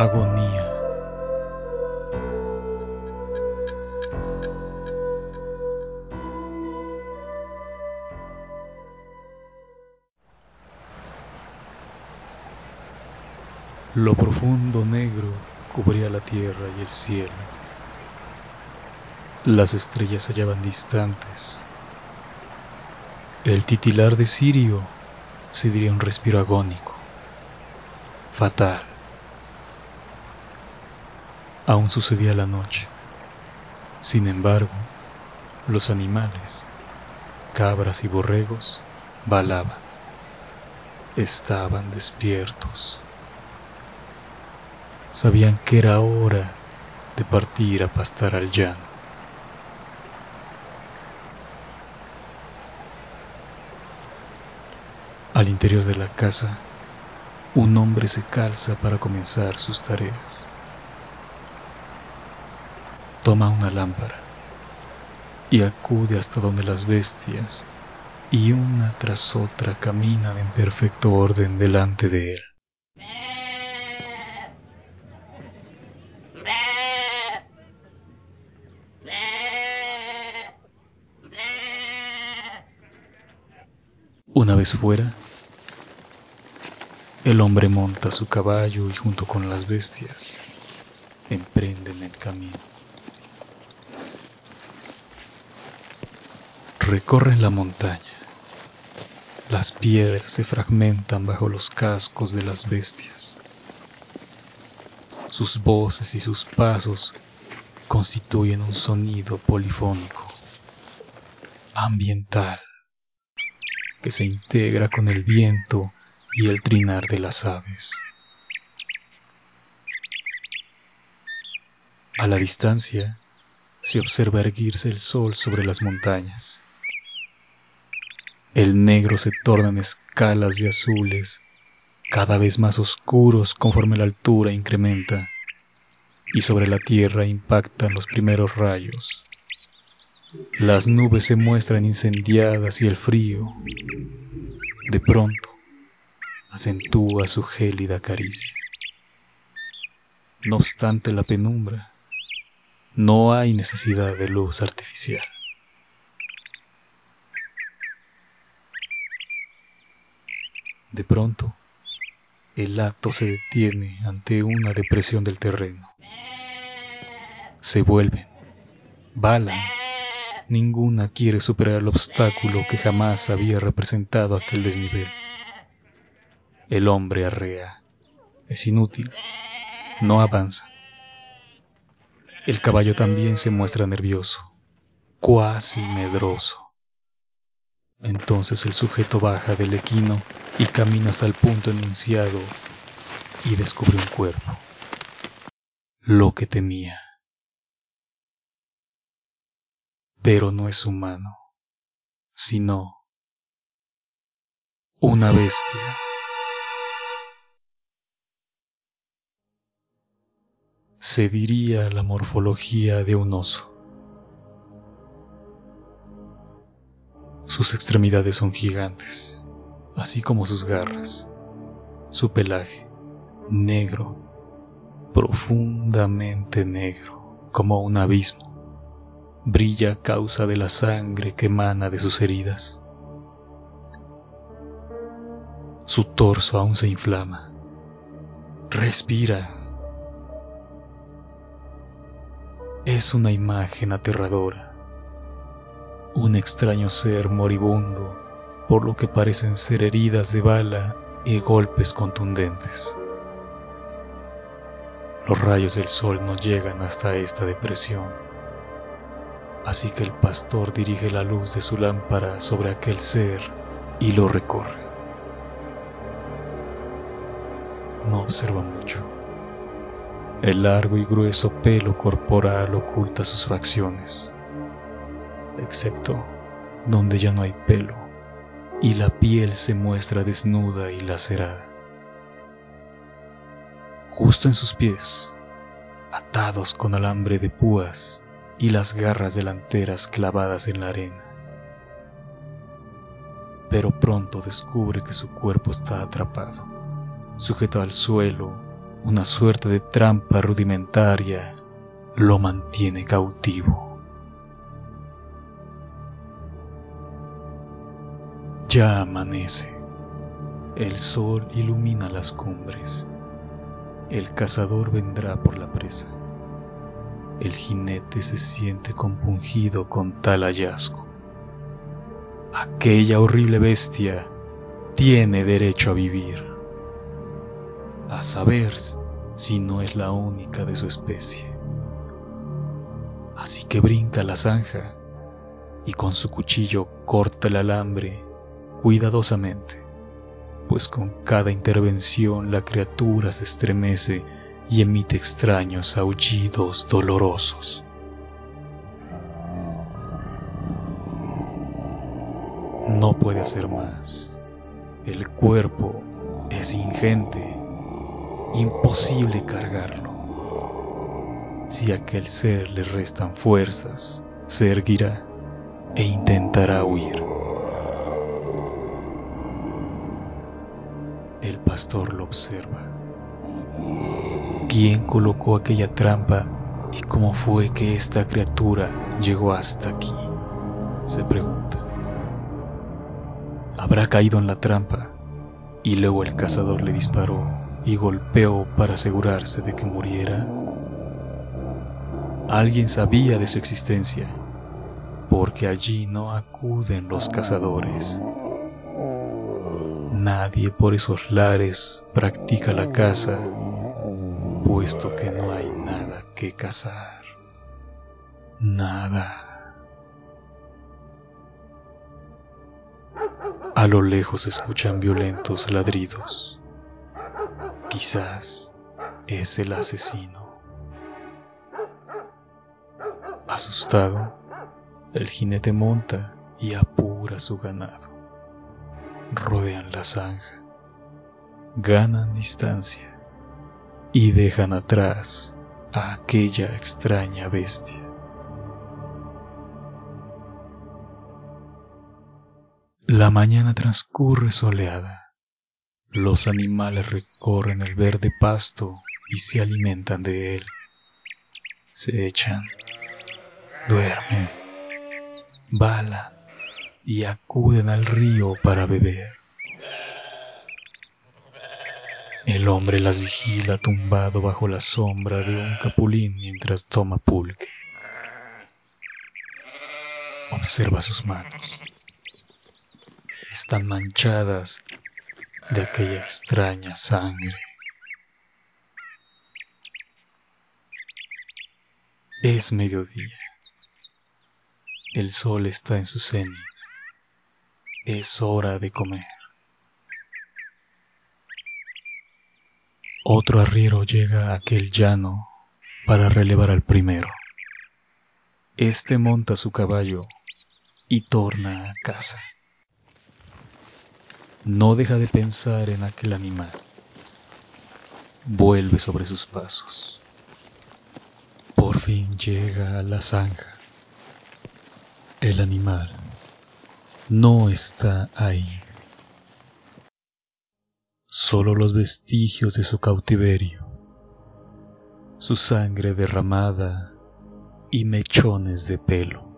Agonía. Lo profundo negro cubría la tierra y el cielo. Las estrellas se hallaban distantes. El titilar de Sirio se diría un respiro agónico, fatal. Aún sucedía la noche. Sin embargo, los animales, cabras y borregos, balaban. Estaban despiertos. Sabían que era hora de partir a pastar al llano. Al interior de la casa, un hombre se calza para comenzar sus tareas. Toma una lámpara y acude hasta donde las bestias y una tras otra caminan en perfecto orden delante de él. Una vez fuera, el hombre monta su caballo y junto con las bestias emprenden el camino. Recorren la montaña. Las piedras se fragmentan bajo los cascos de las bestias. Sus voces y sus pasos constituyen un sonido polifónico, ambiental que se integra con el viento y el trinar de las aves. A la distancia se observa erguirse el sol sobre las montañas. El negro se torna en escalas de azules, cada vez más oscuros conforme la altura incrementa, y sobre la tierra impactan los primeros rayos. Las nubes se muestran incendiadas y el frío, de pronto, acentúa su gélida caricia. No obstante la penumbra, no hay necesidad de luz artificial. De pronto, el acto se detiene ante una depresión del terreno. Se vuelven, balan Ninguna quiere superar el obstáculo que jamás había representado aquel desnivel. El hombre arrea. Es inútil. No avanza. El caballo también se muestra nervioso, cuasi medroso. Entonces el sujeto baja del equino y camina hasta el punto enunciado y descubre un cuerpo. Lo que temía. pero no es humano, sino una bestia. Se diría la morfología de un oso. Sus extremidades son gigantes, así como sus garras. Su pelaje, negro, profundamente negro, como un abismo brilla a causa de la sangre que emana de sus heridas. Su torso aún se inflama. Respira. Es una imagen aterradora. Un extraño ser moribundo, por lo que parecen ser heridas de bala y golpes contundentes. Los rayos del sol no llegan hasta esta depresión Así que el pastor dirige la luz de su lámpara sobre aquel ser y lo recorre. No observa mucho. El largo y grueso pelo corporal oculta sus facciones, excepto donde ya no hay pelo y la piel se muestra desnuda y lacerada. Justo en sus pies, atados con alambre de púas, y las garras delanteras clavadas en la arena. Pero pronto descubre que su cuerpo está atrapado, sujeto al suelo una suerte de trampa rudimentaria, lo mantiene cautivo. Ya amanece. El sol ilumina las cumbres. El cazador vendrá por la presa. El jinete se siente compungido con tal hallazgo. Aquella horrible bestia tiene derecho a vivir, a saber si no es la única de su especie. Así que brinca la zanja y con su cuchillo corta el alambre cuidadosamente, pues con cada intervención la criatura se estremece y emite extraños aullidos dolorosos. No puede hacer más. El cuerpo es ingente, imposible cargarlo. Si a aquel ser le restan fuerzas, se erguirá e intentará huir. Pastor lo observa. ¿Quién colocó aquella trampa y cómo fue que esta criatura llegó hasta aquí? Se pregunta. ¿Habrá caído en la trampa y luego el cazador le disparó y golpeó para asegurarse de que muriera? Alguien sabía de su existencia, porque allí no acuden los cazadores. Nadie por esos lares practica la caza puesto que no hay nada que cazar. Nada. A lo lejos escuchan violentos ladridos. Quizás es el asesino. Asustado, el jinete monta y apura su ganado. Rodean la zanja, ganan distancia y dejan atrás a aquella extraña bestia. La mañana transcurre soleada. Los animales recorren el verde pasto y se alimentan de él. Se echan, duermen, balan y acuden al río para beber. El hombre las vigila tumbado bajo la sombra de un capulín mientras toma pulque. Observa sus manos. Están manchadas de aquella extraña sangre. Es mediodía. El sol está en su cenit. Es hora de comer. Otro arriero llega a aquel llano para relevar al primero. Este monta su caballo y torna a casa. No deja de pensar en aquel animal. Vuelve sobre sus pasos. Por fin llega a la zanja. El animal no está ahí solo los vestigios de su cautiverio, su sangre derramada y mechones de pelo.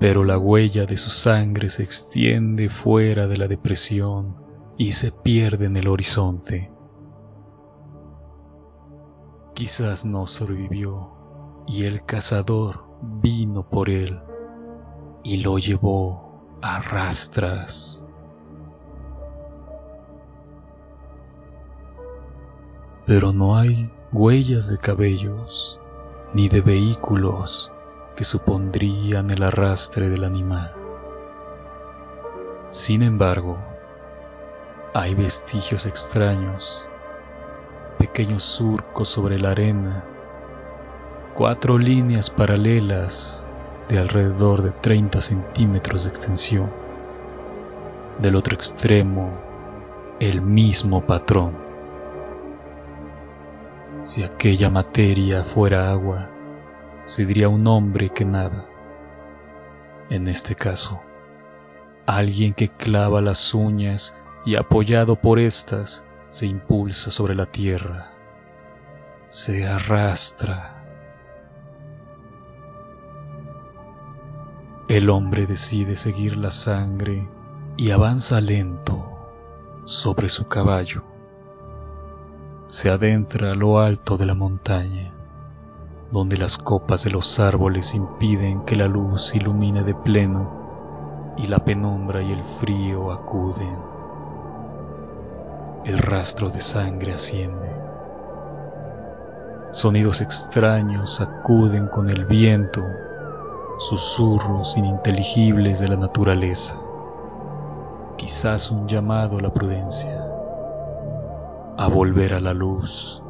Pero la huella de su sangre se extiende fuera de la depresión y se pierde en el horizonte. Quizás no sobrevivió y el cazador vino por él y lo llevó a rastras. pero no hay huellas de cabellos ni de vehículos que supondrían el arrastre del animal. Sin embargo, hay vestigios extraños, pequeños surcos sobre la arena, cuatro líneas paralelas de alrededor de 30 centímetros de extensión. Del otro extremo, el mismo patrón. Si aquella materia fuera agua, se diría un hombre que nada. En este caso, alguien que clava las uñas y apoyado por éstas se impulsa sobre la tierra, se arrastra. El hombre decide seguir la sangre y avanza lento sobre su caballo. Se adentra a lo alto de la montaña, donde las copas de los árboles impiden que la luz ilumine de pleno y la penumbra y el frío acuden el rastro de sangre asciende. Sonidos extraños sacuden con el viento, susurros ininteligibles de la naturaleza. Quizás un llamado a la prudencia, a volver a la luz,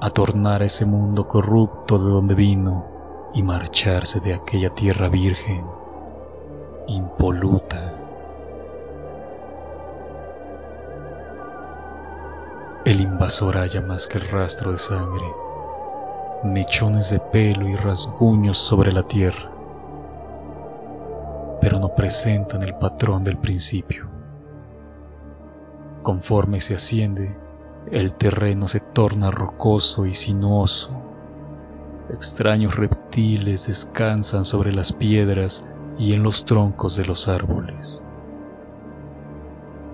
a tornar a ese mundo corrupto de donde vino y marcharse de aquella tierra virgen, impoluta El invasor halla más que el rastro de sangre, mechones de pelo y rasguños sobre la tierra, pero no presentan el patrón del principio. Conforme se asciende, el terreno se torna rocoso y sinuoso. Extraños reptiles descansan sobre las piedras y en los troncos de los árboles.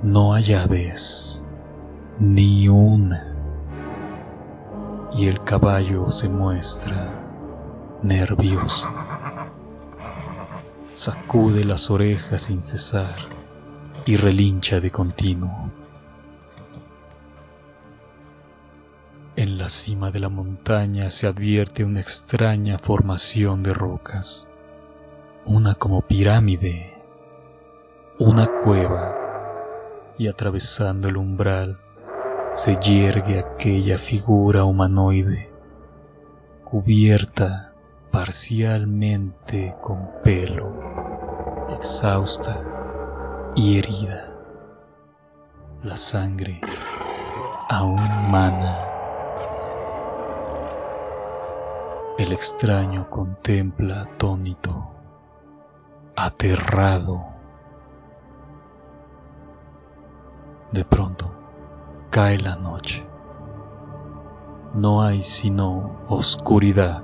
No hay aves, ni una. Y el caballo se muestra nervioso. Sacude las orejas sin cesar y relincha de continuo. En la cima de la montaña se advierte una extraña formación de rocas, una como pirámide, una cueva, y atravesando el umbral se yergue aquella figura humanoide, cubierta parcialmente con pelo, exhausta y herida. La sangre aún mana. El extraño contempla atónito, aterrado. De pronto, cae la noche. No hay sino oscuridad.